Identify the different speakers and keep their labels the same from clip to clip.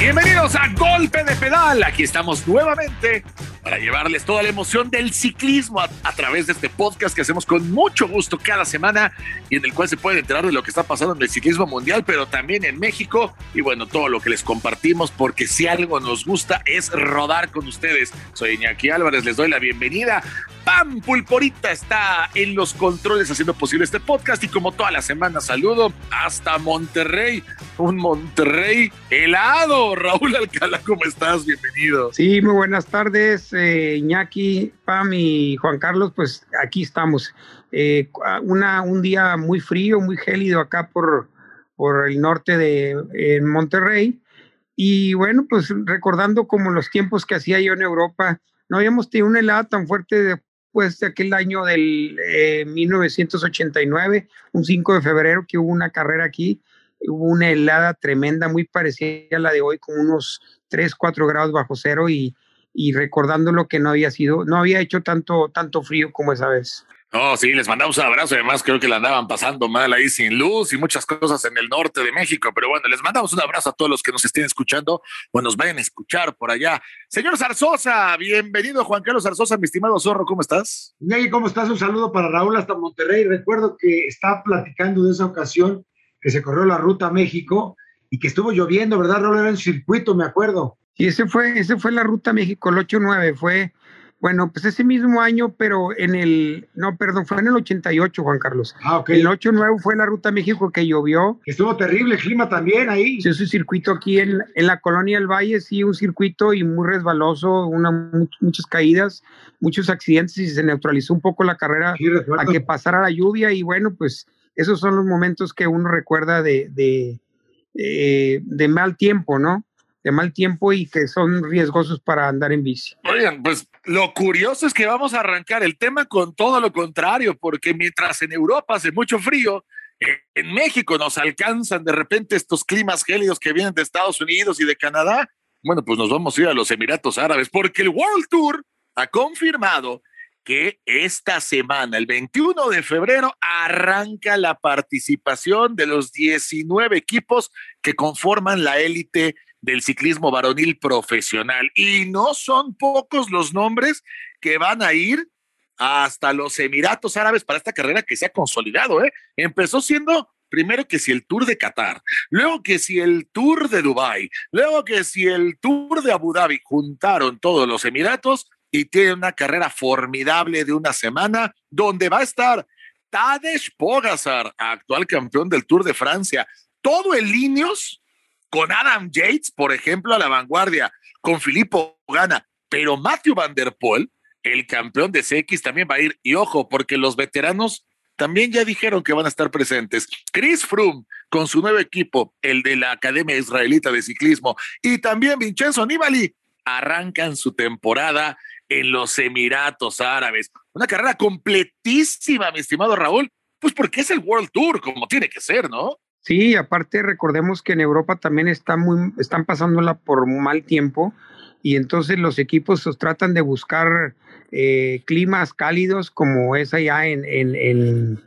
Speaker 1: Bienvenidos a Golpe de Pedal. Aquí estamos nuevamente para llevarles toda la emoción del ciclismo a, través de este podcast que hacemos con mucho gusto cada semana y en el cual se pueden enterar de lo que está pasando en el ciclismo mundial, pero también en México y bueno, todo lo que les compartimos porque si algo nos gusta es rodar con ustedes. Soy Iñaki Álvarez, les doy la bienvenida. Pam Pulporita está en los controles haciendo posible este podcast y como toda la semana saludo hasta Monterrey, un Monterrey helado. Raúl Alcalá, ¿cómo estás? Bienvenido.
Speaker 2: Sí, muy buenas tardes eh, Iñaki, Pam y Juan Carlos, pues aquí estamos. Eh, una, un día muy frío, muy gélido acá por, por el norte de Monterrey. Y bueno, pues recordando como los tiempos que hacía yo en Europa, no habíamos tenido una helada tan fuerte después de aquel año del 1989, eh, un 5 de febrero que hubo una carrera aquí, hubo una helada tremenda, muy parecida a la de hoy, con unos 3, 4 grados bajo cero y, y recordando lo que no había sido, no había hecho tanto, tanto frío como esa vez.
Speaker 1: Oh, sí, les mandamos un abrazo. Además, creo que la andaban pasando mal ahí sin luz y muchas cosas en el norte de México. Pero bueno, les mandamos un abrazo a todos los que nos estén escuchando o nos vayan a escuchar por allá. Señor Zarzosa, bienvenido, Juan Carlos Zarzosa, mi estimado zorro, ¿cómo estás?
Speaker 3: Y ¿cómo estás? Un saludo para Raúl hasta Monterrey. Recuerdo que está platicando de esa ocasión que se corrió la ruta a México y que estuvo lloviendo, ¿verdad, Raúl? Era en circuito, me acuerdo.
Speaker 2: Y ese fue, ese fue la Ruta México, el 8-9, fue, bueno, pues ese mismo año, pero en el, no, perdón, fue en el 88, Juan Carlos. Ah, ok. El 8-9 fue la Ruta México que llovió.
Speaker 3: Estuvo terrible el clima también ahí.
Speaker 2: Sí, es un circuito aquí en, en, la colonia del Valle, sí, un circuito y muy resbaloso, una, muchas caídas, muchos accidentes y se neutralizó un poco la carrera a que pasara la lluvia y bueno, pues esos son los momentos que uno recuerda de, de, eh, de mal tiempo, ¿no? De mal tiempo y que son riesgosos para andar en bici.
Speaker 1: Oigan, pues lo curioso es que vamos a arrancar el tema con todo lo contrario, porque mientras en Europa hace mucho frío, en México nos alcanzan de repente estos climas gélidos que vienen de Estados Unidos y de Canadá. Bueno, pues nos vamos a ir a los Emiratos Árabes, porque el World Tour ha confirmado que esta semana, el 21 de febrero, arranca la participación de los 19 equipos que conforman la élite del ciclismo varonil profesional. Y no son pocos los nombres que van a ir hasta los Emiratos Árabes para esta carrera que se ha consolidado. ¿eh? Empezó siendo primero que si el Tour de Qatar, luego que si el Tour de Dubái, luego que si el Tour de Abu Dhabi, juntaron todos los Emiratos y tiene una carrera formidable de una semana donde va a estar Tadej Pogacar, actual campeón del Tour de Francia, todo el Linios con Adam Yates, por ejemplo, a la vanguardia, con Filippo Gana, pero Matthew Van Der Poel, el campeón de CX, también va a ir. Y ojo, porque los veteranos también ya dijeron que van a estar presentes. Chris Froome con su nuevo equipo, el de la Academia Israelita de Ciclismo, y también Vincenzo Nibali, arrancan su temporada en los Emiratos Árabes. Una carrera completísima, mi estimado Raúl, pues porque es el World Tour, como tiene que ser, ¿no?
Speaker 2: Sí, aparte recordemos que en Europa también está muy, están pasándola por mal tiempo y entonces los equipos tratan de buscar eh, climas cálidos como es allá en, en, en,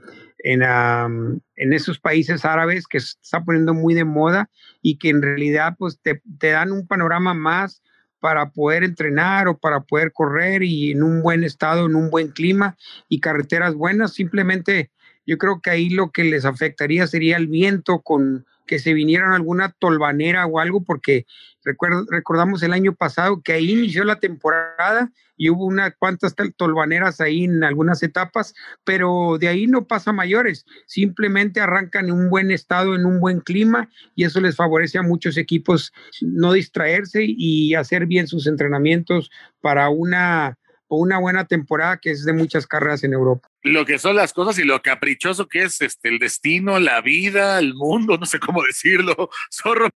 Speaker 2: en, esos países árabes que se está poniendo muy de moda y que en realidad pues te, te dan un panorama más para poder entrenar o para poder correr y en un buen estado, en un buen clima y carreteras buenas, simplemente yo creo que ahí lo que les afectaría sería el viento con que se vinieran alguna tolvanera o algo, porque recordamos el año pasado que ahí inició la temporada y hubo unas cuantas tolvaneras ahí en algunas etapas, pero de ahí no pasa mayores, simplemente arrancan en un buen estado, en un buen clima y eso les favorece a muchos equipos no distraerse y hacer bien sus entrenamientos para una una buena temporada que es de muchas carreras en Europa.
Speaker 1: Lo que son las cosas y lo caprichoso que es este, el destino, la vida, el mundo, no sé cómo decirlo, zorro.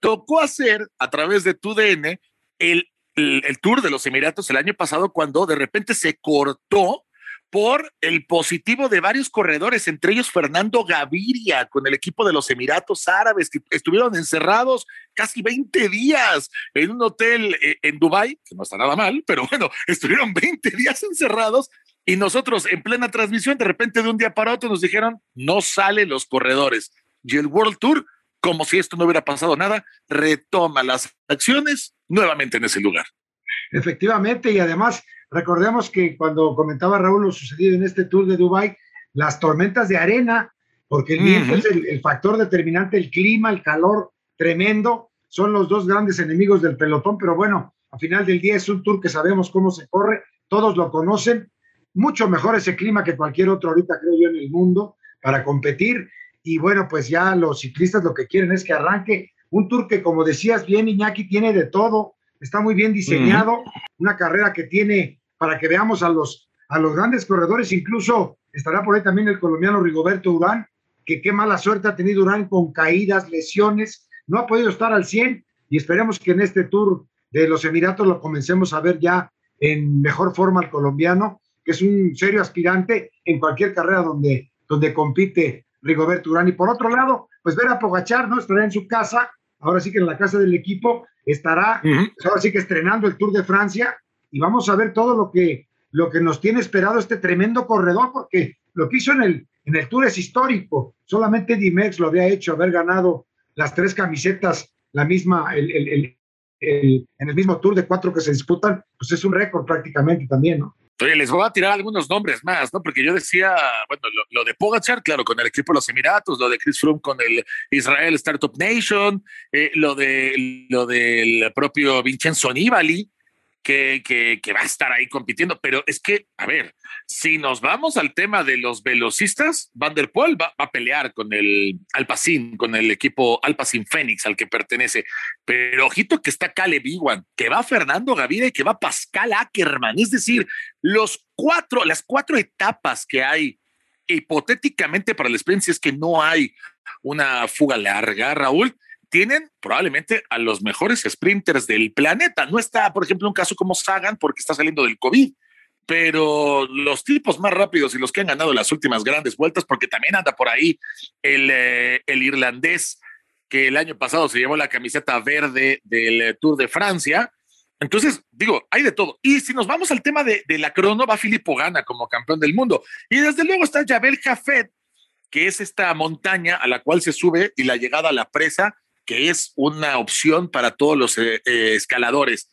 Speaker 1: Tocó hacer a través de tu DN el, el, el tour de los Emiratos el año pasado cuando de repente se cortó por el positivo de varios corredores, entre ellos Fernando Gaviria con el equipo de los Emiratos Árabes, que estuvieron encerrados casi 20 días en un hotel eh, en Dubái, que no está nada mal, pero bueno, estuvieron 20 días encerrados y nosotros en plena transmisión, de repente de un día para otro nos dijeron, no salen los corredores. Y el World Tour como si esto no hubiera pasado nada, retoma las acciones nuevamente en ese lugar.
Speaker 3: Efectivamente, y además recordemos que cuando comentaba Raúl lo sucedido en este tour de Dubai, las tormentas de arena, porque el viento es el, factor determinante, el clima, el calor tremendo, son los dos grandes enemigos del pelotón, pero bueno, al final del día es un tour que sabemos cómo se corre, todos lo conocen, mucho mejor ese clima que cualquier otro ahorita creo yo en el mundo para competir. Y bueno, pues ya los ciclistas lo que quieren es que arranque un tour que como decías bien Iñaki tiene de todo, está muy bien diseñado, una carrera que tiene para que veamos a los, a los grandes corredores, incluso estará por ahí también el colombiano Rigoberto Urán, que qué mala suerte ha tenido Urán con caídas, lesiones, no ha podido estar al 100 y esperemos que en este tour de los Emiratos lo comencemos a ver ya en mejor forma al colombiano, que es un serio aspirante en cualquier carrera donde, donde compite Rigoberto Urán. Y por otro lado, pues ver a Pogachar, ¿no? Estará en su casa, ahora sí que en la casa del equipo, estará, ahora sí que estrenando el Tour de Francia y vamos a ver todo lo que, lo que nos tiene esperado este tremendo corredor, porque lo que hizo en el, en el Tour es histórico. Solamente Dimex lo había hecho, haber ganado las tres camisetas, la misma, el, el, el, en el mismo Tour de cuatro que se disputan, pues es un récord prácticamente también, ¿no?
Speaker 1: Oye, les voy a tirar algunos nombres más, ¿no? Porque yo decía, bueno, lo, de Pogachar, claro, con el equipo de los Emiratos, lo de Chris Froome con el Israel Startup Nation, eh, lo, de, lo del propio Vincenzo Nibali, que, que, va a estar ahí compitiendo. Pero es que, a ver, si nos vamos al tema de los velocistas, Van der Poel va, a pelear con el Alpacin, con el equipo Alpacin Fénix al que pertenece. Pero ojito que está Caleb Iwan, que va Fernando Gavira y que va Pascal Ackerman. Es decir, los cuatro, las cuatro etapas que hay hipotéticamente para sprint, si es que no hay una fuga larga, Raúl, tienen probablemente a los mejores sprinters del planeta. No está, por ejemplo, un caso como Sagan porque está saliendo del COVID, pero los tipos más rápidos y los que han ganado las últimas grandes vueltas, porque también anda por ahí el, eh, el irlandés que el año pasado se llevó la camiseta verde del Tour de Francia. Entonces, digo, hay de todo. Y si nos vamos al tema de, de la crono, va Filippo Gana como campeón del mundo. Y desde luego está Jabel Jafet, que es esta montaña a la cual se sube y la llegada a la presa que es una opción para todos los eh, eh, escaladores.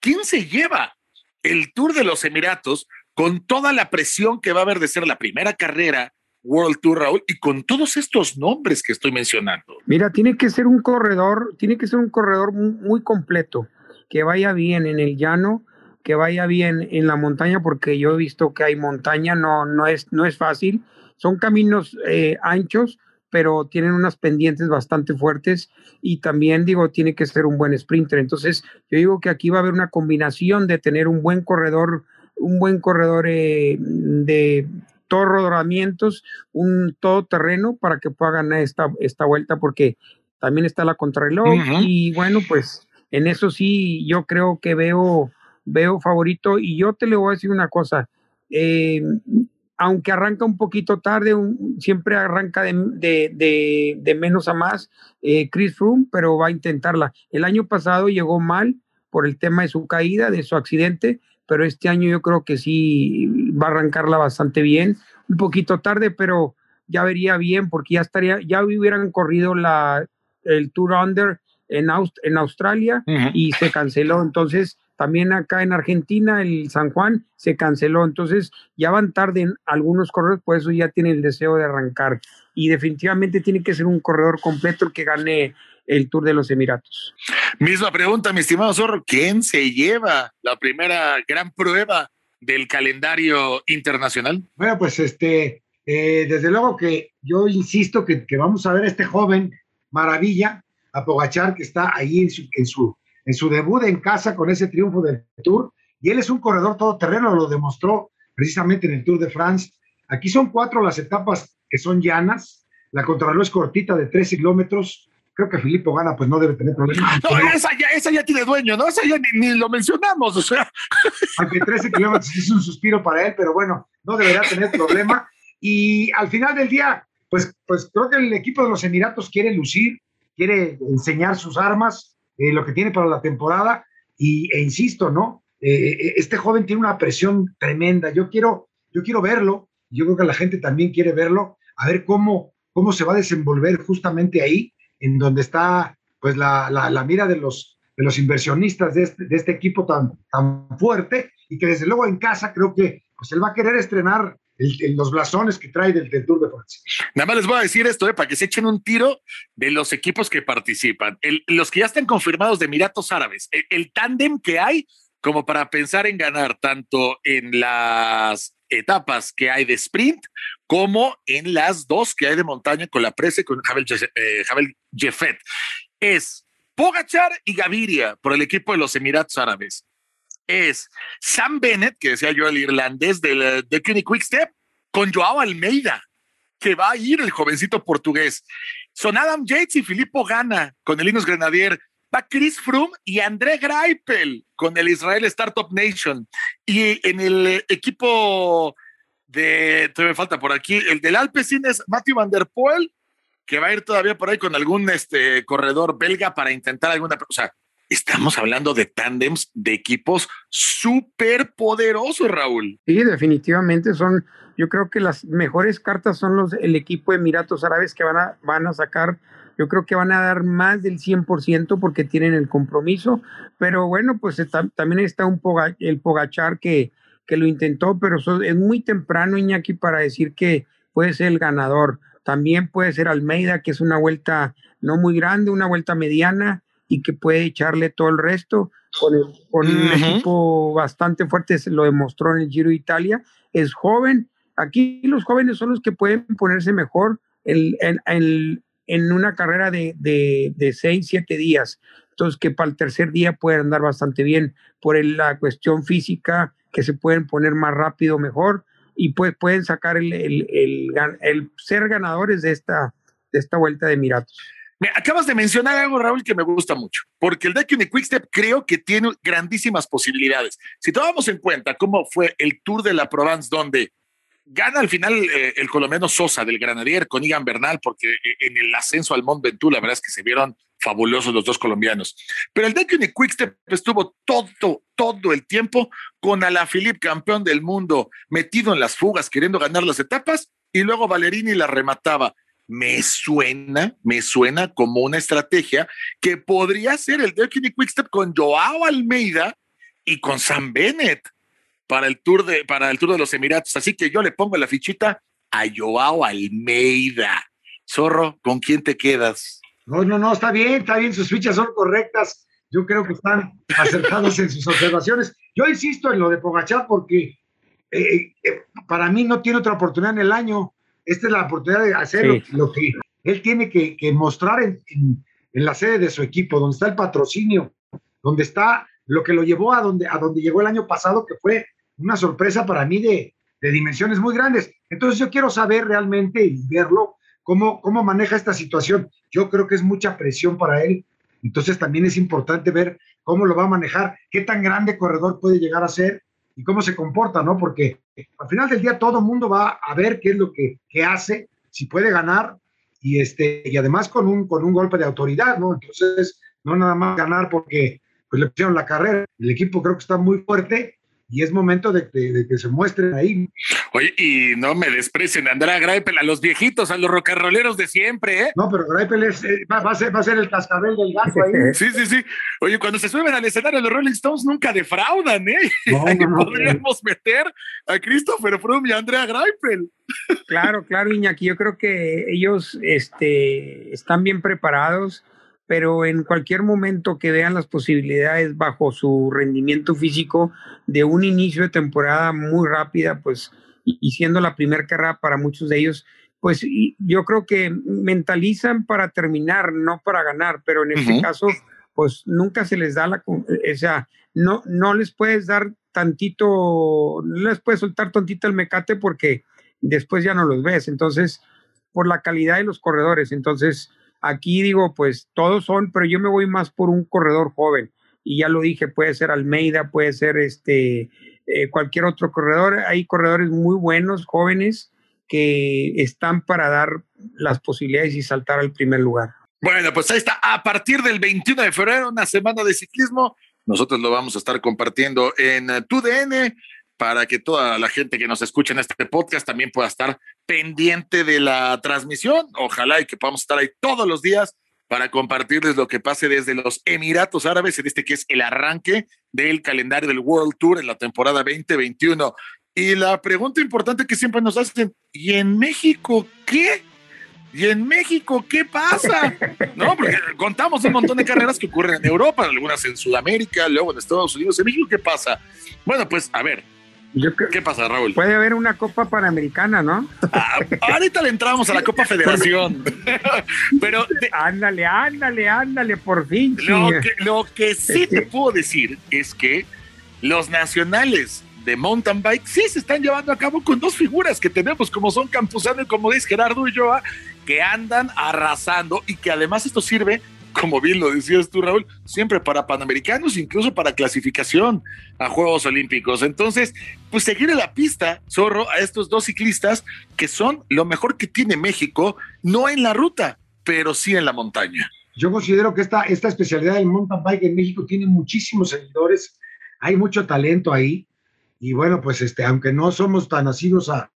Speaker 1: ¿Quién se lleva el Tour de los Emiratos con toda la presión que va a haber de ser la primera carrera World Tour, Raúl, y con todos estos nombres que estoy mencionando?
Speaker 2: Mira, tiene que ser un corredor, tiene que ser un corredor muy, completo, que vaya bien en el llano, que vaya bien en la montaña, porque yo he visto que hay montaña, no, no, es, no es fácil, son caminos eh, anchos, pero tienen unas pendientes bastante fuertes y también digo, tiene que ser un buen sprinter. Entonces, yo digo que aquí va a haber una combinación de tener un buen corredor, un buen corredor eh, de todos rodamientos, un todoterreno para que pueda ganar esta, esta vuelta, porque también está la contrarreloj y bueno, pues en eso sí, yo creo que veo, veo favorito y yo te le voy a decir una cosa. Eh, aunque arranca un poquito tarde, siempre arranca de, menos a más eh, Chris Froome, pero va a intentarla. El año pasado llegó mal por el tema de su caída, de su accidente, pero este año yo creo que sí va a arrancarla bastante bien. Un poquito tarde, pero ya vería bien porque ya estaría, ya hubieran corrido la, el Tour Under en, en Australia y se canceló. Entonces, también acá en Argentina, el San Juan se canceló. Entonces ya van tarde algunos corredores, por eso ya tienen el deseo de arrancar. Y definitivamente tiene que ser un corredor completo el que gane el Tour de los Emiratos.
Speaker 1: Misma pregunta, mi estimado Zorro, ¿quién se lleva la primera gran prueba del calendario internacional?
Speaker 3: Bueno, pues este, eh, desde luego que yo insisto que, vamos a ver a este joven maravilla, Apogachar, que está ahí en su, en su en su debut en casa con ese triunfo del Tour. Y él es un corredor todoterreno, lo demostró precisamente en el Tour de France. Aquí son cuatro las etapas que son llanas. La contrarreloj es cortita de 13 kilómetros. Creo que Filippo Gana, pues no debe tener problemas.
Speaker 1: No, esa, ya, esa ya tiene dueño, ¿no? Esa ya ni, lo mencionamos, o sea.
Speaker 3: Aunque 13 kilómetros es un suspiro para él, pero bueno, no deberá tener problema. Y al final del día, pues, pues creo que el equipo de los Emiratos quiere lucir, quiere enseñar sus armas, eh, lo que tiene para la temporada. Y, e insisto, ¿no? Eh, eh, este joven tiene una presión tremenda. Yo quiero, yo quiero verlo. Yo creo que la gente también quiere verlo, a ver cómo, cómo se va a desenvolver justamente ahí, en donde está pues la, la, mira de los, de los inversionistas de este, de este equipo tan, tan fuerte y que desde luego en casa creo que pues él va a querer estrenar los blasones que trae del, Tour de Francia.
Speaker 1: Nada más les voy a decir esto, eh, para que se echen un tiro de los equipos que participan. los que ya están confirmados de Emiratos Árabes, el, el tándem que hay como para pensar en ganar tanto en las etapas que hay de sprint como en las dos que hay de montaña con la presa con Javel, eh, Jeffet. Es Pogachar y Gaviria por el equipo de los Emiratos Árabes. Es Sam Bennett, que decía yo, el irlandés del, de Quick Quickstep, con Joao Almeida, que va a ir el jovencito portugués. Son Adam Yates y Filippo Gana con el Linus Grenadier va Chris Froome y André Greipel con el Israel Startup Nation. Y en el equipo de, me falta por aquí, el del Alpecin es Matthew Van Der Poel, que va a ir todavía por ahí con algún este, corredor belga para intentar alguna. O sea, estamos hablando de tándems de equipos súper poderosos, Raúl.
Speaker 2: Sí, definitivamente son, yo creo que las mejores cartas son los el equipo de Emiratos Árabes que van a, van a sacar yo creo que van a dar más del 100% porque tienen el compromiso, pero bueno, pues también está un el Pogachar que, que lo intentó, pero es muy temprano, Iñaki, para decir que puede ser el ganador. También puede ser Almeida, que es una vuelta no muy grande, una vuelta mediana y que puede echarle todo el resto. Con, un equipo bastante fuerte, se lo demostró en el Giro de Italia. Es joven. Aquí los jóvenes son los que pueden ponerse mejor. El, el, en una carrera de, de, seis, siete días. Entonces, que para el tercer día pueden andar bastante bien por la cuestión física, que se pueden poner más rápido, mejor, y pues pueden sacar el, el, ser ganadores de esta, de esta vuelta de Emiratos.
Speaker 1: Me acabas de mencionar algo, Raúl, que me gusta mucho, porque el Dakar Quickstep creo que tiene grandísimas posibilidades. Si tomamos en cuenta cómo fue el Tour de la Provence, donde Gana al final eh, el colombiano Sosa del Granadier con Igan Bernal, porque eh, en el ascenso al Mont Ventoux, la verdad es que se vieron fabulosos los dos colombianos. Pero el Deccan Quickstep estuvo todo, todo el tiempo con Alaphilippe, campeón del mundo, metido en las fugas, queriendo ganar las etapas, y luego Valerini la remataba. Me suena, me suena como una estrategia que podría ser el Deccan Quickstep con Joao Almeida y con Sam Bennett para el Tour de, para el Tour de los Emiratos. Así que yo le pongo la fichita a Joao Almeida. Zorro, ¿con quién te quedas?
Speaker 3: No, no, no, está bien, está bien, sus fichas son correctas. Yo creo que están acertados en sus observaciones. Yo insisto en lo de Pogachar porque eh, eh, para mí no tiene otra oportunidad en el año. Esta es la oportunidad de hacer lo, que él tiene que, mostrar en, en, la sede de su equipo, donde está el patrocinio, donde está lo que lo llevó a donde, a donde llegó el año pasado, que fue una sorpresa para mí de, dimensiones muy grandes. Entonces yo quiero saber realmente y verlo, cómo, cómo maneja esta situación. Yo creo que es mucha presión para él. Entonces también es importante ver cómo lo va a manejar, qué tan grande corredor puede llegar a ser y cómo se comporta, ¿no? Porque al final del día todo el mundo va a ver qué es lo que, hace, si puede ganar y, este, y además con un, con un golpe de autoridad, ¿no? Entonces, no nada más ganar porque pues, le pusieron la carrera. El equipo creo que está muy fuerte y es momento de, que se muestren ahí.
Speaker 1: Oye, y no me desprecien, Andrea Greipel, a los viejitos, a los rocarroleros de siempre, ¿eh?
Speaker 3: No, pero Greipel es, eh, va, a ser, va a ser el cascabel del gato ahí.
Speaker 1: Sí, sí, sí. Oye, cuando se suben al escenario los Rolling Stones nunca defraudan, ¿eh? podríamos meter a Christopher Froome y a Andrea Greipel.
Speaker 2: Claro, claro, Iñaki, yo creo que ellos este, están bien preparados pero en cualquier momento que vean las posibilidades bajo su rendimiento físico de un inicio de temporada muy rápida, pues, y, siendo la primera carrera para muchos de ellos, pues yo creo que mentalizan para terminar, no para ganar, pero en este caso, pues nunca se les da la, o sea, no, no les puedes dar tantito, no les puedes soltar tantito el mecate porque después ya no los ves, entonces, por la calidad de los corredores, entonces, Aquí digo, pues todos son, pero yo me voy más por un corredor joven. Y ya lo dije, puede ser Almeida, puede ser este eh, cualquier otro corredor. Hay corredores muy buenos, jóvenes, que están para dar las posibilidades y saltar al primer lugar.
Speaker 1: Bueno, pues ahí está. A partir del 21 de febrero, una semana de ciclismo. Nosotros lo vamos a estar compartiendo en TUDN para que toda la gente que nos escucha en este podcast también pueda estar pendiente de la transmisión. Ojalá y que podamos estar ahí todos los días para compartirles lo que pase desde los Emiratos Árabes, en este que es el arranque del calendario del World Tour en la temporada 2021. Y la pregunta importante que siempre nos hacen, ¿y en México qué? ¿Y en México qué pasa? No, porque contamos un montón de carreras que ocurren en Europa, algunas en Sudamérica, luego en Estados Unidos. ¿En México qué pasa? Bueno, pues a ver, ¿Qué pasa, Raúl?
Speaker 2: Puede haber una Copa Panamericana, ¿no?
Speaker 1: Ah, ahorita le entramos a la Copa Federación. Pero.
Speaker 2: ándale, ándale, ándale, por fin.
Speaker 1: Lo que, lo que sí te puedo decir es que los nacionales de mountain bike sí se están llevando a cabo con dos figuras que tenemos, como son Campuzano y como dice Gerardo Ulloa, que andan arrasando y que además esto sirve, como bien lo decías tú, Raúl, siempre para panamericanos, incluso para clasificación a Juegos Olímpicos. Entonces, pues seguir en la pista, Zorro, a estos dos ciclistas que son lo mejor que tiene México, no en la ruta, pero sí en la montaña.
Speaker 3: Yo considero que esta, esta especialidad del mountain bike en México tiene muchísimos seguidores, hay mucho talento ahí y bueno, pues este, aunque no somos tan nacidos a,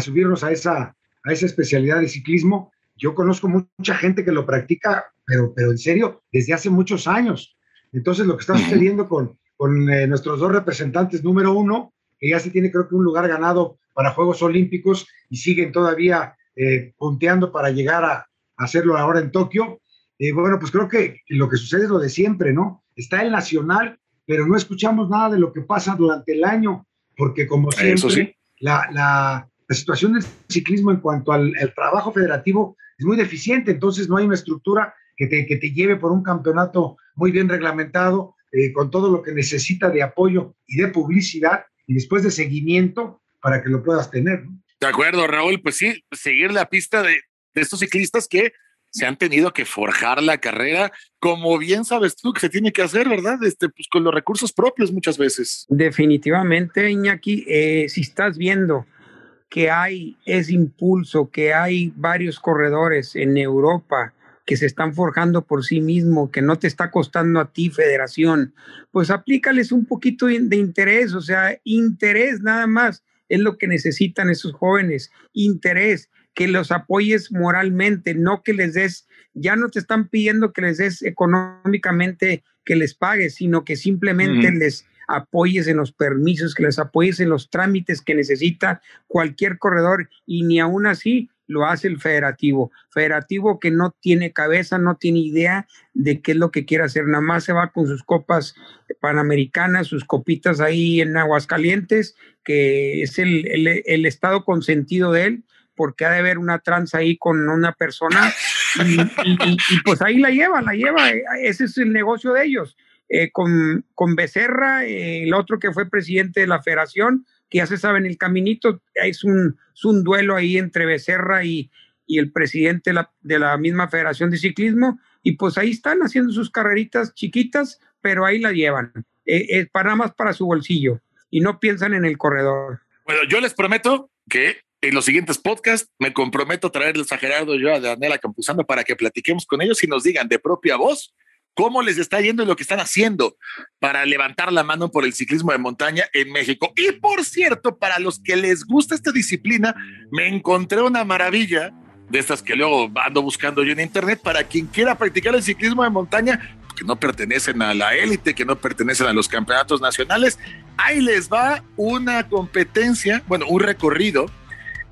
Speaker 3: subirnos a esa, a esa especialidad de ciclismo, yo conozco mucha gente que lo practica, pero, pero en serio, desde hace muchos años. Entonces, lo que está sucediendo con, con eh, nuestros dos representantes, número uno, que ya se tiene creo que un lugar ganado para Juegos Olímpicos y siguen todavía eh, punteando para llegar a, hacerlo ahora en Tokio. Eh, bueno, pues creo que lo que sucede es lo de siempre, ¿no? Está el nacional pero no escuchamos nada de lo que pasa durante el año, porque como siempre, la, la, situación del ciclismo en cuanto al, trabajo federativo es muy deficiente, entonces no hay una estructura que te, que te lleve por un campeonato muy bien reglamentado, eh, con todo lo que necesita de apoyo y de publicidad y después de seguimiento para que lo puedas tener.
Speaker 1: De acuerdo, Raúl, pues sí, seguir la pista de, de estos ciclistas que se han tenido que forjar la carrera, como bien sabes tú que se tiene que hacer, ¿verdad? Este, pues con los recursos propios muchas veces.
Speaker 2: Definitivamente, Iñaki, eh, si estás viendo que hay ese impulso, que hay varios corredores en Europa que se están forjando por sí mismo, que no te está costando a ti, federación, pues aplícales un poquito de interés, o sea, interés nada más es lo que necesitan esos jóvenes, interés que los apoyes moralmente, no que les des, ya no te están pidiendo que les des económicamente que les pagues, sino que simplemente les apoyes en los permisos, que les apoyes en los trámites que necesita cualquier corredor y ni aún así lo hace el federativo. Federativo que no tiene cabeza, no tiene idea de qué es lo que quiere hacer, nada más se va con sus copas panamericanas, sus copitas ahí en Aguascalientes, que es el, estado consentido de él, porque ha de haber una tranza ahí con una persona y, pues ahí la lleva, la lleva, eh, ese es el negocio de ellos. Eh, con, con Becerra, eh, el otro que fue presidente de la federación, que ya se sabe en el caminito, es un, es un duelo ahí entre Becerra y, y el presidente de la, de la, misma federación de ciclismo, y pues ahí están haciendo sus carreritas chiquitas, pero ahí la llevan, para más para su bolsillo, y no piensan en el corredor.
Speaker 1: Bueno, yo les prometo que en los siguientes podcasts me comprometo a traerles a Gerardo y yo a Daniela Campuzano para que platiquemos con ellos y nos digan de propia voz cómo les está yendo y lo que están haciendo para levantar la mano por el ciclismo de montaña en México. Y por cierto, para los que les gusta esta disciplina, me encontré una maravilla de estas que luego ando buscando yo en internet para quien quiera practicar el ciclismo de montaña que no pertenecen a la élite, que no pertenecen a los campeonatos nacionales. Ahí les va una competencia, bueno, un recorrido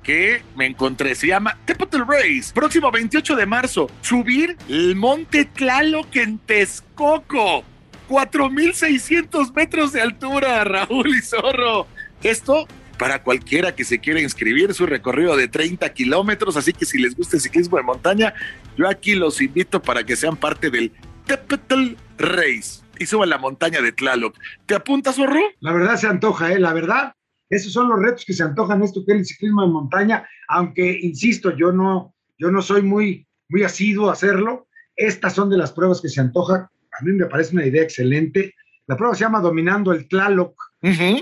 Speaker 1: que me encontré. Se llama Capital Race. Próximo 28 de marzo. Subir el Monte Tlaloc en Texcoco. 4.600 metros de altura, Raúl y Zorro. Esto para cualquiera que se quiera inscribir, su recorrido de 30 kilómetros. Así que si les gusta el ciclismo de montaña, yo aquí los invito para que sean parte del Capital Race y suban la montaña de Tlaloc. ¿Te apuntas, Zorro?
Speaker 3: La verdad se antoja, ¿eh? La verdad esos son los retos que se antojan esto que es el ciclismo de montaña, aunque, insisto, yo no, yo no soy muy, muy asiduo a hacerlo. Estas son de las pruebas que se antojan. A mí me parece una idea excelente. La prueba se llama Dominando el Tlaloc.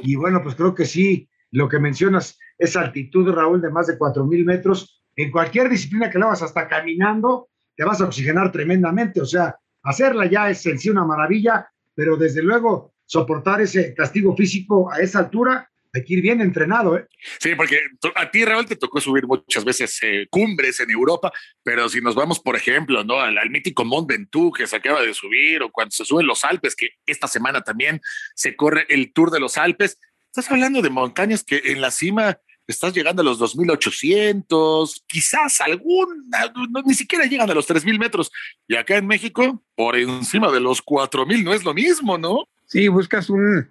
Speaker 3: Y bueno, pues creo que sí, lo que mencionas, esa altitud, Raúl, de más de 4.000 metros, en cualquier disciplina que la hagas, hasta caminando, te vas a oxigenar tremendamente. O sea, hacerla ya es en sí una maravilla, pero desde luego soportar ese castigo físico a esa altura hay que ir bien entrenado, ¿eh?
Speaker 1: Sí, porque a ti, Raúl, te tocó subir muchas veces eh, cumbres en Europa, pero si nos vamos, por ejemplo, ¿no? Al, mítico Mont Ventoux que se acaba de subir, o cuando se suben los Alpes, que esta semana también se corre el Tour de los Alpes, estás hablando de montañas que en la cima estás llegando a los 2.800, quizás alguna, ni siquiera llegan a los 3.000 metros. Y acá en México, por encima de los 4.000, no es lo mismo, ¿no?
Speaker 2: Sí, buscas un,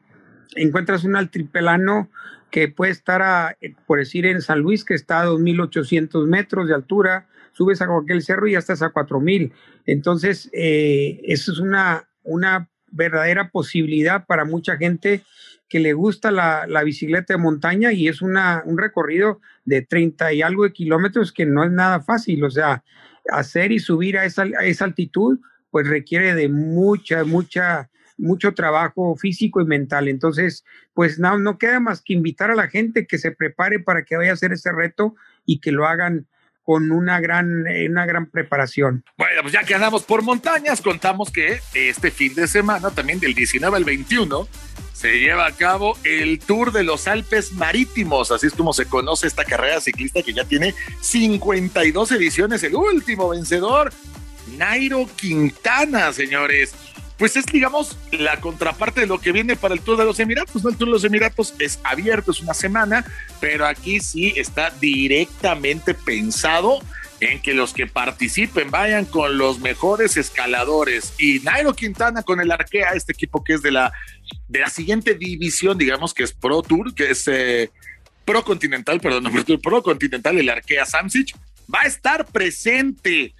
Speaker 2: encuentras un altiplano que puede estar, a, por decir, en San Luis, que está a 2.800 metros de altura, subes a cualquier cerro y ya estás a 4.000. Entonces, eh, eso es una, una verdadera posibilidad para mucha gente que le gusta la, bicicleta de montaña y es una, un recorrido de 30 y algo de kilómetros que no es nada fácil. O sea, hacer y subir a esa, a esa altitud, pues requiere de mucha, mucha mucho trabajo físico y mental. Entonces, pues no, no queda más que invitar a la gente que se prepare para que vaya a hacer ese reto y que lo hagan con una gran, eh, una gran preparación.
Speaker 1: Bueno, pues ya que andamos por montañas, contamos que este fin de semana, también del 19 al 21, se lleva a cabo el Tour de los Alpes Marítimos, así es como se conoce esta carrera ciclista que ya tiene 52 ediciones. El último vencedor, Nairo Quintana, señores pues es, digamos, la contraparte de lo que viene para el Tour de los Emiratos. El Tour de los Emiratos es abierto, es una semana, pero aquí sí está directamente pensado en que los que participen vayan con los mejores escaladores. Y Nairo Quintana con el Arkea, este equipo que es de la, de la siguiente división, digamos, que es Pro Tour, que es eh, Pro Continental, perdón, Pro Tour, Pro Continental, el Arkea Samsic, va a estar presente.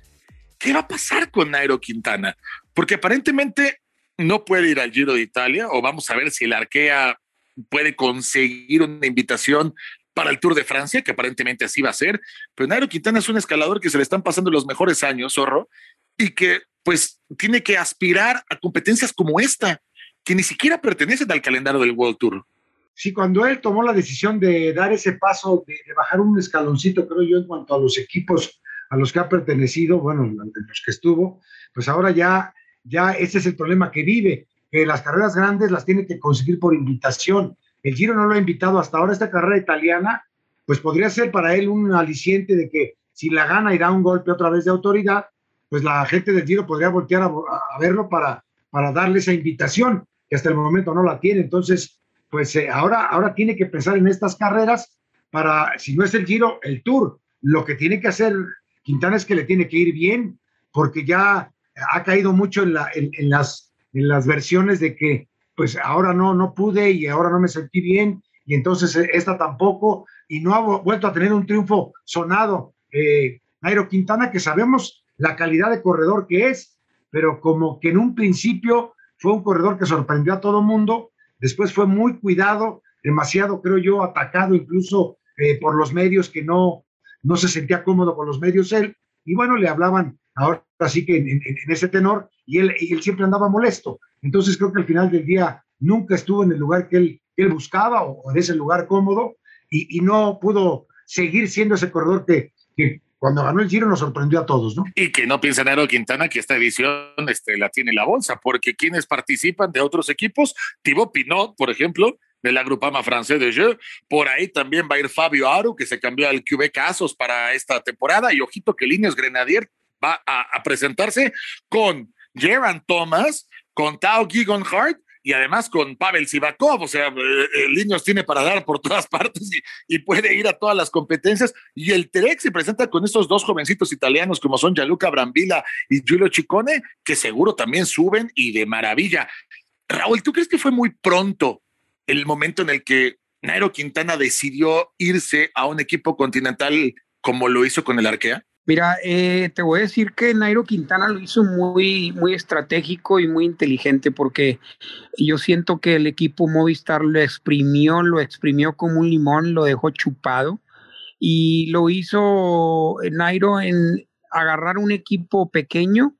Speaker 1: ¿Qué va a pasar con Nairo Quintana? Porque aparentemente no puede ir al Giro de Italia, o vamos a ver si el Arkea puede conseguir una invitación para el Tour de Francia, que aparentemente así va a ser. Pero Nairo Quintana es un escalador que se le están pasando los mejores años, zorro, y que pues tiene que aspirar a competencias como esta, que ni siquiera pertenecen al calendario del World Tour.
Speaker 3: Sí, cuando él tomó la decisión de dar ese paso, de, bajar un escaloncito, creo yo, en cuanto a los equipos a los que ha pertenecido, bueno, los que estuvo, pues ahora ya ya ese es el problema que vive, que las carreras grandes las tiene que conseguir por invitación. El Giro no lo ha invitado hasta ahora, esta carrera italiana, pues podría ser para él un aliciente de que si la gana y da un golpe otra vez de autoridad, pues la gente del Giro podría voltear a, verlo para, para darle esa invitación, que hasta el momento no la tiene. Entonces, pues eh, ahora, ahora tiene que pensar en estas carreras para, si no es el Giro, el Tour. Lo que tiene que hacer Quintana es que le tiene que ir bien, porque ya ha caído mucho en, las, versiones de que pues ahora no, no pude y ahora no me sentí bien y entonces eh, esta tampoco y no ha vuelto a tener un triunfo sonado. Eh, Nairo Quintana, que sabemos la calidad de corredor que es, pero como que en un principio fue un corredor que sorprendió a todo mundo, después fue muy cuidado, demasiado, creo yo, atacado incluso eh, por los medios que no, no se sentía cómodo con los medios él, y bueno, le hablaban ahora sí que en, ese tenor, y él, él, siempre andaba molesto. Entonces creo que al final del día nunca estuvo en el lugar que él, él buscaba o en ese lugar cómodo y, y, no pudo seguir siendo ese corredor que, que cuando ganó el Giro nos sorprendió a todos, ¿no?
Speaker 1: Y que no piensa Nero Quintana que esta edición este, la tiene la bolsa, porque quienes participan de otros equipos, Thibaut Pinot, por ejemplo, de la Grupama Francés de Jeux. Por ahí también va a ir Fabio Aru, que se cambió al QB Casos para esta temporada. Y ojito que Líneas Grenadier va a, presentarse con Geran Thomas, con Tao Gigon Hart y además con Pavel Sivakov, o sea, eh, el Líneas tiene para dar por todas partes y, puede ir a todas las competencias. Y el Trek se presenta con estos dos jovencitos italianos como son Gianluca Brambilla y Giulio Ciccone, que seguro también suben y de maravilla. Raúl, ¿tú crees que fue muy pronto el momento en el que Nairo Quintana decidió irse a un equipo continental como lo hizo con el Arkea?
Speaker 2: Mira, eh, te voy a decir que Nairo Quintana lo hizo muy, muy estratégico y muy inteligente porque yo siento que el equipo Movistar lo exprimió, lo exprimió como un limón, lo dejó chupado y lo hizo Nairo en agarrar un equipo pequeño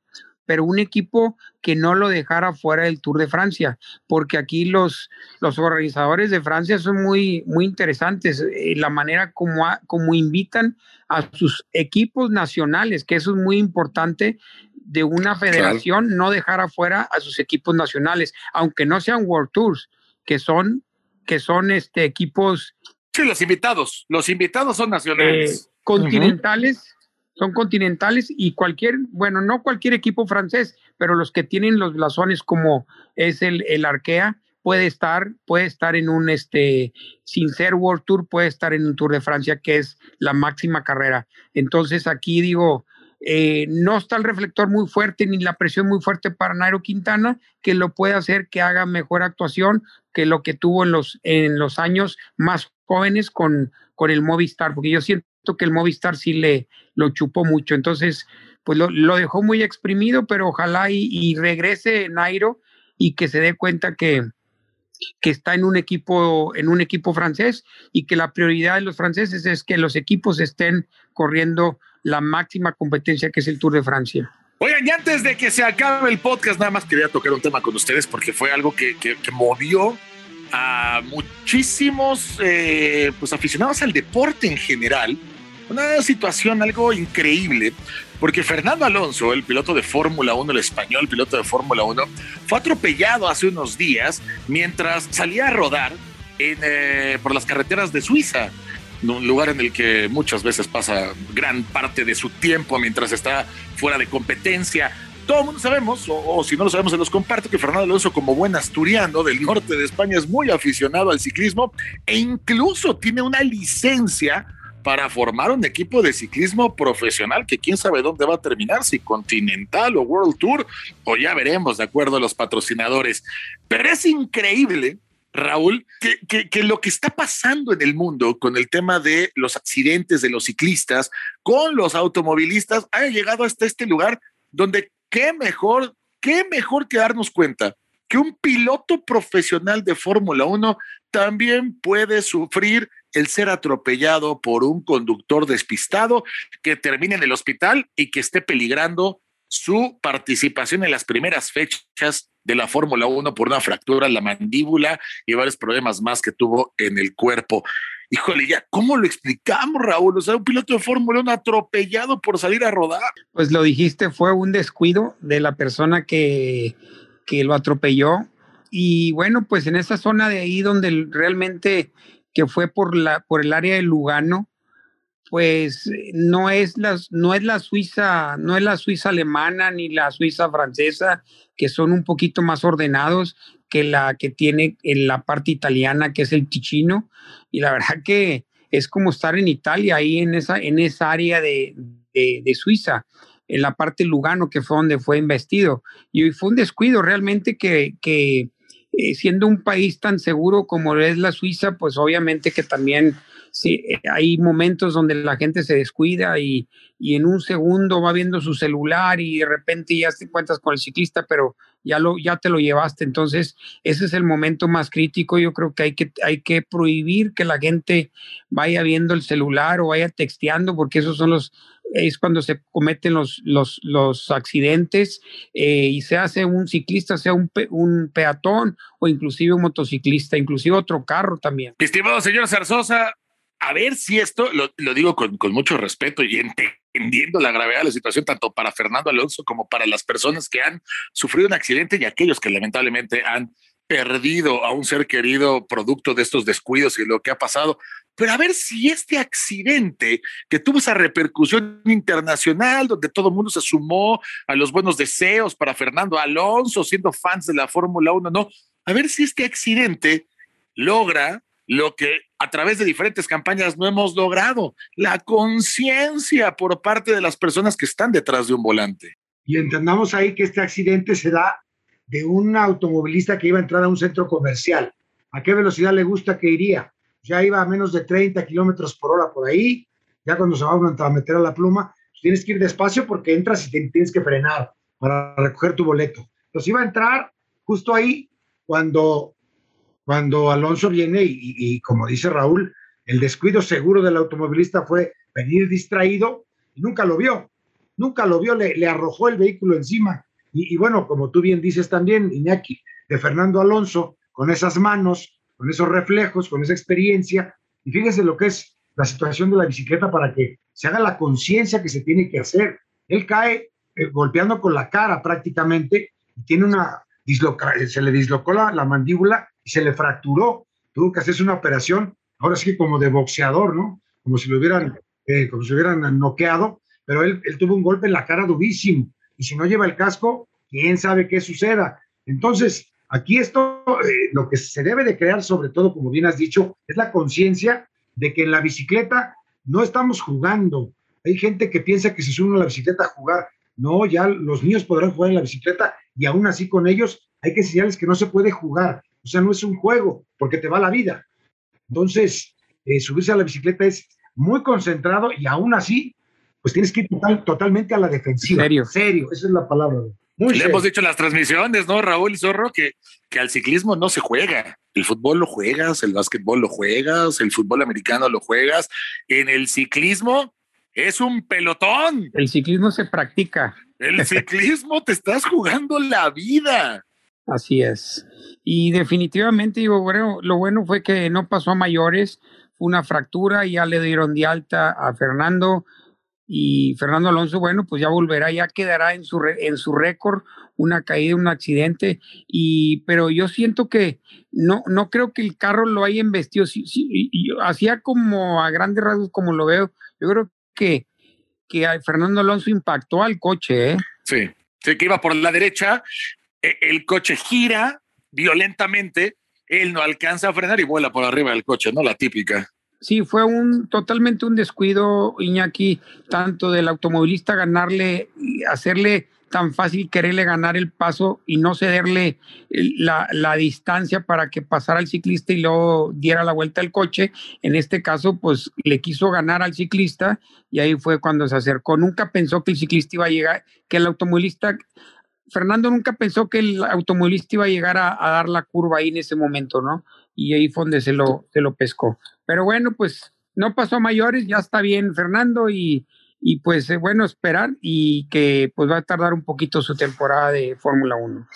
Speaker 2: pero un equipo que no lo dejara fuera del Tour de Francia, porque aquí los, los organizadores de Francia son muy, muy interesantes, eh, la manera como, como invitan a sus equipos nacionales, que eso es muy importante de una federación, no dejar afuera a sus equipos nacionales, aunque no sean World Tours, que son que son este, equipos.
Speaker 1: Sí, los invitados. Los invitados son nacionales.
Speaker 2: Eh, continentales, son continentales y cualquier, bueno, no cualquier equipo francés, pero los que tienen los blasones como es el, el Arkea, puede estar, puede estar en un, este, sin ser World Tour, puede estar en un Tour de Francia, que es la máxima carrera. Entonces aquí digo, eh, no está el reflector muy fuerte ni la presión muy fuerte para Nairo Quintana, que lo puede hacer que haga mejor actuación que lo que tuvo en los, en los años más jóvenes con, con el Movistar, porque yo siento que el Movistar sí le lo chupó mucho. Entonces, pues lo, dejó muy exprimido, pero ojalá y, y regrese Nairo y que se dé cuenta que, que está en un equipo en un equipo francés y que la prioridad de los franceses es que los equipos estén corriendo la máxima competencia que es el Tour de Francia.
Speaker 1: Oigan, y antes de que se acabe el podcast, nada más quería tocar un tema con ustedes porque fue algo que, que, movió a muchísimos eh, pues aficionados al deporte en general. Una situación algo increíble, porque Fernando Alonso, el piloto de Fórmula 1, el español piloto de Fórmula 1, fue atropellado hace unos días mientras salía a rodar eh, por las carreteras de Suiza un lugar en el que muchas veces pasa gran parte de su tiempo mientras está fuera de competencia. Todo el mundo sabemos, o, si no lo sabemos, se los comparto, que Fernando Alonso, como buen asturiano del norte de España, es muy aficionado al ciclismo e incluso tiene una licencia para formar un equipo de ciclismo profesional que quién sabe dónde va a terminar, si Continental o World Tour, o ya veremos de acuerdo a los patrocinadores. Pero es increíble Raúl, que, lo que está pasando en el mundo con el tema de los accidentes de los ciclistas, con los automovilistas, ha llegado hasta este lugar donde qué mejor, qué mejor que darnos cuenta que un piloto profesional de Fórmula 1 también puede sufrir el ser atropellado por un conductor despistado que termine en el hospital y que esté peligrando su participación en las primeras fechas de la Fórmula 1 por una fractura en la mandíbula y varios problemas más que tuvo en el cuerpo. Híjole, ya, ¿cómo lo explicamos, Raúl? O sea, un piloto de Fórmula 1 atropellado por salir a rodar.
Speaker 2: Pues lo dijiste, fue un descuido de la persona que, que lo atropelló. Y bueno, pues en esa zona de ahí donde realmente que fue por, la, por el área de Lugano, pues eh, no es la, no es la Suiza, no es la Suiza alemana ni la Suiza francesa, que son un poquito más ordenados que la que tiene en la parte italiana, que es el Ticino. Y la verdad que es como estar en Italia, ahí en esa, en esa área de, de, Suiza, en la parte Lugano, que fue donde fue investido. Y fue un descuido realmente que, que eh, siendo un país tan seguro como es la Suiza, pues obviamente que también sí, eh, hay momentos donde la gente se descuida y, y, en un segundo va viendo su celular y de repente ya te encuentras con el ciclista, pero ya, lo, ya te lo llevaste. Entonces, ese es el momento más crítico. Yo creo que hay que, hay que prohibir que la gente vaya viendo el celular o vaya texteando, porque esos son los es cuando se cometen los, los, los accidentes eh, y se hace un ciclista, sea un, un, peatón o inclusive un motociclista, inclusive otro carro también.
Speaker 1: Estimado señor Zarzosa, a ver si esto, lo, digo con, mucho respeto y entendiendo la gravedad de la situación, tanto para Fernando Alonso como para las personas que han sufrido un accidente y aquellos que lamentablemente han perdido a un ser querido producto de estos descuidos y lo que ha pasado. Pero a ver si este accidente que tuvo esa repercusión internacional, donde todo el mundo se sumó a los buenos deseos para Fernando Alonso, siendo fans de la Fórmula 1, no, a ver si este accidente logra lo que a través de diferentes campañas no hemos logrado, la conciencia por parte de las personas que están detrás de un volante.
Speaker 3: Y entendamos ahí que este accidente se da de un automovilista que iba a entrar a un centro comercial. ¿A qué velocidad le gusta que iría? Ya iba a menos de 30 kilómetros por hora por ahí. Ya cuando se va a meter a la pluma, pues tienes que ir despacio porque entras y tienes que frenar para recoger tu boleto. Entonces iba a entrar justo ahí cuando cuando Alonso viene y, como dice Raúl, el descuido seguro del automovilista fue venir distraído y nunca lo vio, nunca lo vio, le, arrojó el vehículo encima. Y, bueno, como tú bien dices también, Iñaki, de Fernando Alonso, con esas manos, con esos reflejos, con esa experiencia, y fíjese lo que es la situación de la bicicleta para que se haga la conciencia que se tiene que hacer. Él cae eh, golpeando con la cara prácticamente y tiene una, se le dislocó la mandíbula y se le fracturó. tuvo que hacerse una operación, ahora sí como de boxeador, ¿no? Como si lo hubieran, eh, como si hubieran noqueado, pero él, él tuvo un golpe en la cara durísimo, y si no lleva el casco, quién sabe qué suceda. Entonces, aquí esto, eh, lo que se debe de crear, sobre todo, como bien has dicho, es la conciencia de que en la bicicleta no estamos jugando. Hay gente que piensa que se sube a la bicicleta a jugar. No, ya los niños podrán jugar en la bicicleta y aún así con ellos hay que enseñarles que no se puede jugar. O sea, no es un juego porque te va la vida. Entonces, eh, subirse a la bicicleta es muy concentrado y aún así, pues tienes que ir totalmente a la defensiva.
Speaker 2: Serio.
Speaker 3: Serio, esa es la palabra.
Speaker 1: Le hemos dicho en las transmisiones, ¿no, Raúl Zorro? Que, que al ciclismo no se juega. El fútbol lo juegas, el básquetbol lo juegas, el fútbol americano lo juegas. En el ciclismo es un pelotón.
Speaker 2: El ciclismo se practica.
Speaker 1: El ciclismo te estás jugando la vida.
Speaker 2: Así es. Y definitivamente, digo, bueno, lo bueno fue que no pasó a mayores, fue una fractura, y ya le dieron de alta a Fernando y Fernando Alonso, bueno, pues ya volverá, ya quedará en su, en su récord una caída, un accidente, y, pero yo siento que no, no creo que el carro lo haya investido, sí, hacía como a grandes rasgos como lo veo, yo creo que, que Fernando Alonso impactó al coche, ¿eh?
Speaker 1: Sí, sí, que iba por la derecha, e, el coche gira violentamente, él no alcanza a frenar y vuela por arriba del coche, ¿no? La típica.
Speaker 2: Sí, fue un totalmente un descuido, Iñaki, tanto del automovilista ganarle, hacerle tan fácil quererle ganar el paso y no cederle la, la, distancia para que pasara el ciclista y luego diera la vuelta al coche. En este caso, pues le quiso ganar al ciclista y ahí fue cuando se acercó. Nunca pensó que el ciclista iba a llegar, que el automovilista, Fernando nunca pensó que el automovilista iba a llegar a, a dar la curva ahí en ese momento, ¿no? y ahí fue donde se lo, se lo pescó. Pero bueno, pues no pasó a mayores, ya está bien Fernando y, y pues eh, bueno, esperar y que pues va a tardar un poquito su temporada de Fórmula 1.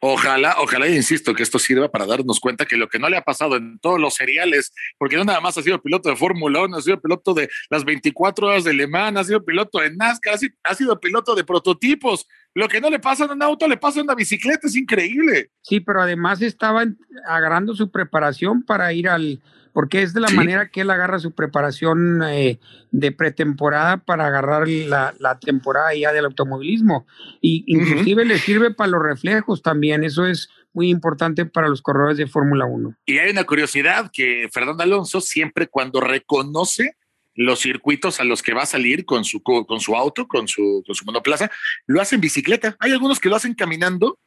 Speaker 1: Ojalá, ojalá, insisto, que esto sirva para darnos cuenta que lo que no le ha pasado en todos los seriales, porque no nada más ha sido piloto de Fórmula 1, ha sido piloto de las 24 horas de Le Mans, ha sido piloto de NASCAR, ha sido piloto de prototipos. Lo que no le pasa en un auto, le pasa en una bicicleta, es increíble.
Speaker 2: Sí, pero además estaba agarrando su preparación para ir al, porque es de la manera que él agarra su preparación eh, de pretemporada para agarrar la, temporada ya del automovilismo. Y inclusive le sirve para los reflejos también, eso es muy importante para los corredores de Fórmula 1.
Speaker 1: Y hay una curiosidad que Fernando Alonso siempre cuando reconoce los circuitos a los que va a salir con su, con su auto, con su, con su monoplaza, lo hace en bicicleta. Hay algunos que lo hacen caminando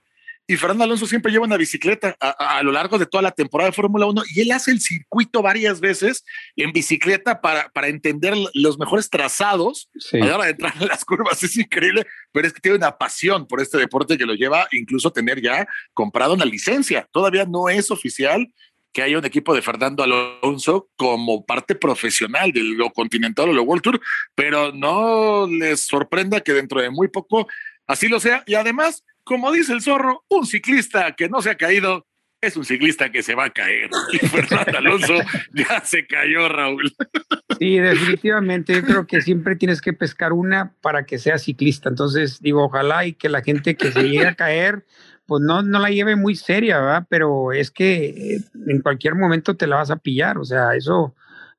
Speaker 1: y Fernando Alonso siempre lleva una bicicleta a, lo largo de toda la temporada de Fórmula 1 y él hace el circuito varias veces en bicicleta para, para entender los mejores trazados a la hora de entrar en las curvas. Es increíble, pero es que tiene una pasión por este deporte que lo lleva incluso a tener ya comprado una licencia. Todavía no es oficial que haya un equipo de Fernando Alonso como parte profesional de lo continental o lo World Tour, pero no les sorprenda que dentro de muy poco así lo sea. Y además, como dice el zorro, un ciclista que no se ha caído es un ciclista que se va a caer. Y Fernando Alonso ya se cayó, Raúl.
Speaker 2: Sí, definitivamente. Yo creo que siempre tienes que pescar una para que sea ciclista. Entonces, digo, ojalá y que la gente que se llegue a caer, pues no, no la lleve muy seria, ¿verdad? Pero es que eh, en cualquier momento te la vas a pillar. O sea, eso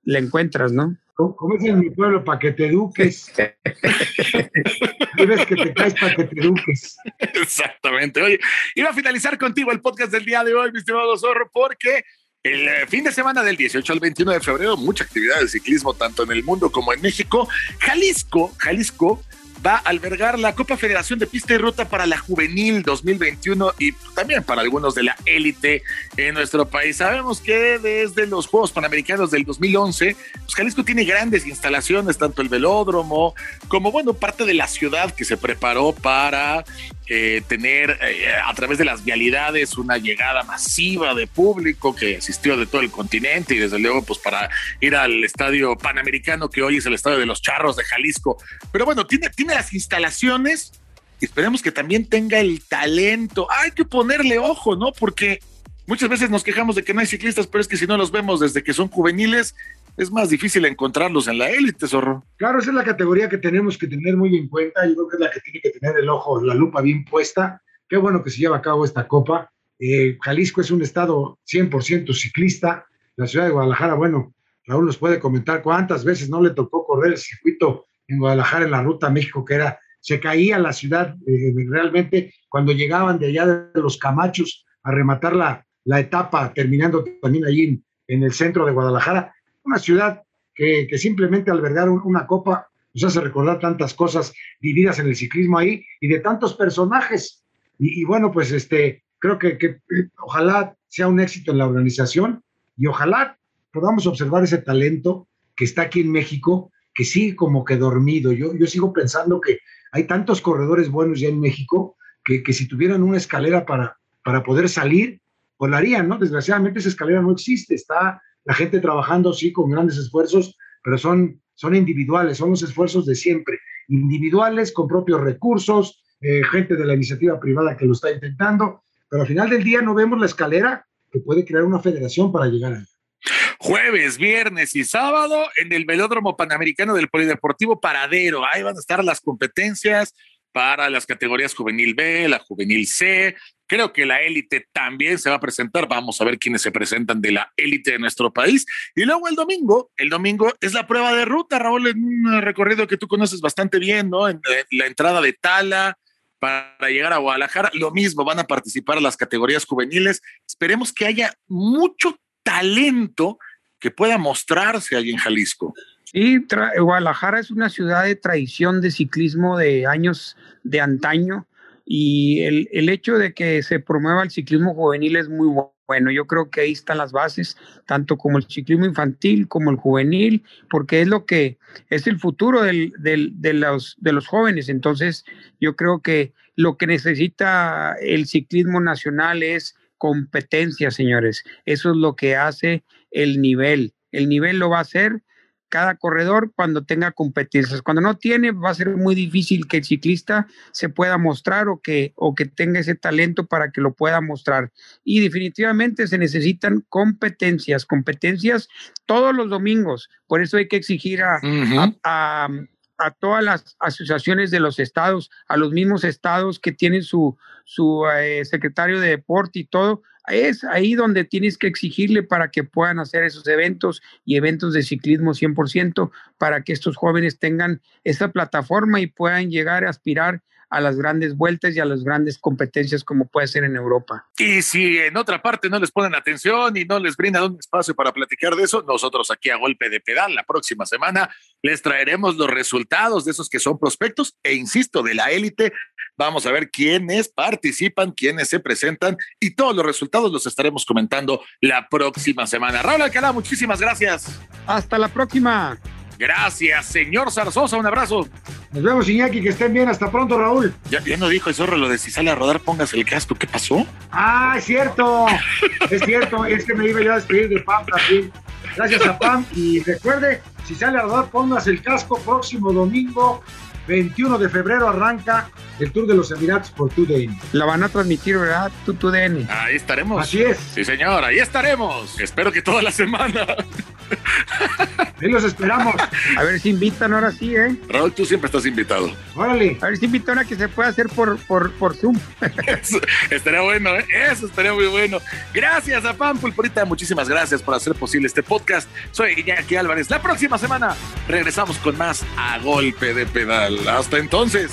Speaker 2: le encuentras, ¿no?
Speaker 3: ¿Cómo es en mi pueblo? Para que te eduques. Debes que te caes para que te eduques.
Speaker 1: Exactamente. Oye, iba a finalizar contigo el podcast del día de hoy, mi estimado Zorro, porque el eh, fin de semana del 18 al 21 de febrero, mucha actividad de ciclismo tanto en el mundo como en México. Jalisco, Jalisco va a albergar la Copa Federación de Pista y Ruta para la Juvenil 2021 y también para algunos de la élite en nuestro país. Sabemos que desde los Juegos Panamericanos del 2011, pues Jalisco tiene grandes instalaciones, tanto el velódromo como, bueno, parte de la ciudad que se preparó para eh, tener eh, a través de las vialidades una llegada masiva de público que asistió de todo el continente y desde luego pues para ir al estadio panamericano que hoy es el estadio de los Charros de Jalisco. Pero bueno, tiene, tiene las instalaciones y esperemos que también tenga el talento. Hay que ponerle ojo, ¿no? Porque muchas veces nos quejamos de que no hay ciclistas, pero es que si no los vemos desde que son juveniles, es más difícil encontrarlos en la élite, zorro.
Speaker 3: Claro, esa es la categoría que tenemos que tener muy en cuenta. Yo creo que es la que tiene que tener el ojo, la lupa bien puesta. Qué bueno que se lleva a cabo esta copa. Eh, Jalisco es un estado 100% ciclista. la ciudad de Guadalajara. Bueno, Raúl nos puede comentar cuántas veces no le tocó correr el circuito en Guadalajara en la ruta México, que era, se caía la ciudad eh, realmente cuando llegaban de allá de los Camachos a rematar la, la etapa, terminando también allí en, el centro de Guadalajara, una ciudad que, simplemente albergar una copa nos hace recordar tantas cosas vividas en el ciclismo ahí y de tantos personajes. Y, bueno, pues este, creo que, que, ojalá sea un éxito en la organización y ojalá podamos observar ese talento que está aquí en México, que sigue como que dormido. Yo, yo sigo pensando que hay tantos corredores buenos ya en México que, que si tuvieran una escalera para, para poder salir, lo harían, ¿no? Desgraciadamente esa escalera no existe, está la gente trabajando, sí, con grandes esfuerzos, pero son, son individuales, son los esfuerzos de siempre, individuales, con propios recursos, eh, gente de la iniciativa privada que lo está intentando, pero al final del día no vemos la escalera que puede crear una federación para llegar ahí.
Speaker 1: Jueves, viernes y sábado en el Velódromo Panamericano del Polideportivo Paradero. Ahí van a estar las competencias para las categorías juvenil B, la juvenil C. Creo que la élite también se va a presentar. Vamos a ver quiénes se presentan de la élite de nuestro país. Y luego el domingo, el domingo es la prueba de ruta, Raúl, en un recorrido que tú conoces bastante bien, ¿no? En la entrada de Tala, para llegar a Guadalajara. Lo mismo, van a participar las categorías juveniles. Esperemos que haya mucho talento que pueda mostrarse allí en Jalisco.
Speaker 2: Sí, Guadalajara es una ciudad de tradición de ciclismo de años de antaño y el, el, hecho de que se promueva el ciclismo juvenil es muy bueno. Yo creo que ahí están las bases, tanto como el ciclismo infantil como el juvenil, porque es lo que es el futuro del, del, de, los, de los jóvenes. Entonces, yo creo que lo que necesita el ciclismo nacional es competencia, señores. Eso es lo que hace el nivel. El nivel lo va a hacer cada corredor cuando tenga competencias. Cuando no tiene, va a ser muy difícil que el ciclista se pueda mostrar o que, o que tenga ese talento para que lo pueda mostrar. Y definitivamente se necesitan competencias, competencias todos los domingos. Por eso hay que exigir a, a, a todas las asociaciones de los estados, a los mismos estados que tienen su, su eh, secretario de deporte y todo, es ahí donde tienes que exigirle para que puedan hacer esos eventos y eventos de ciclismo 100% para que estos jóvenes tengan esa plataforma y puedan llegar a aspirar a las grandes vueltas y a las grandes competencias como puede ser en Europa.
Speaker 1: Y si en otra parte no les ponen atención y no les brindan un espacio para platicar de eso, nosotros aquí a golpe de pedal la próxima semana les traeremos los resultados de esos que son prospectos e insisto, de la élite. Vamos a ver quiénes participan, quiénes se presentan y todos los resultados los estaremos comentando la próxima semana. Raúl Alcalá, muchísimas gracias.
Speaker 2: Hasta la próxima.
Speaker 1: Gracias, señor Zarzosa. Un abrazo.
Speaker 3: Nos vemos, Iñaki. Que estén bien. Hasta pronto, Raúl.
Speaker 1: Ya, ya no dijo el zorro lo de si sale a rodar, póngase el casco. ¿Qué pasó?
Speaker 3: Ah, es cierto. es cierto. Es que me iba yo a despedir de Pam también. Gracias a Pam. Y recuerde, si sale a rodar, póngase el casco. Próximo domingo, 21 de febrero arranca el Tour de los Emiratos por TUDN.
Speaker 2: La van a transmitir, ¿verdad? Tu TUDN.
Speaker 1: Ahí estaremos.
Speaker 3: Así es.
Speaker 1: Sí, señor, ahí estaremos. Espero que toda la semana.
Speaker 3: Ahí los esperamos.
Speaker 2: A ver si invitan ahora sí, ¿eh?
Speaker 1: Raúl, tú siempre estás invitado.
Speaker 3: Órale.
Speaker 2: A ver si invitan a que se pueda hacer por, por, por Zoom.
Speaker 1: estaría bueno, ¿eh? Eso estaría muy bueno. Gracias a Pam Pulporita, muchísimas gracias por hacer posible este podcast. Soy Iñaki Álvarez. La próxima semana regresamos con más a golpe de pedal. Hasta entonces.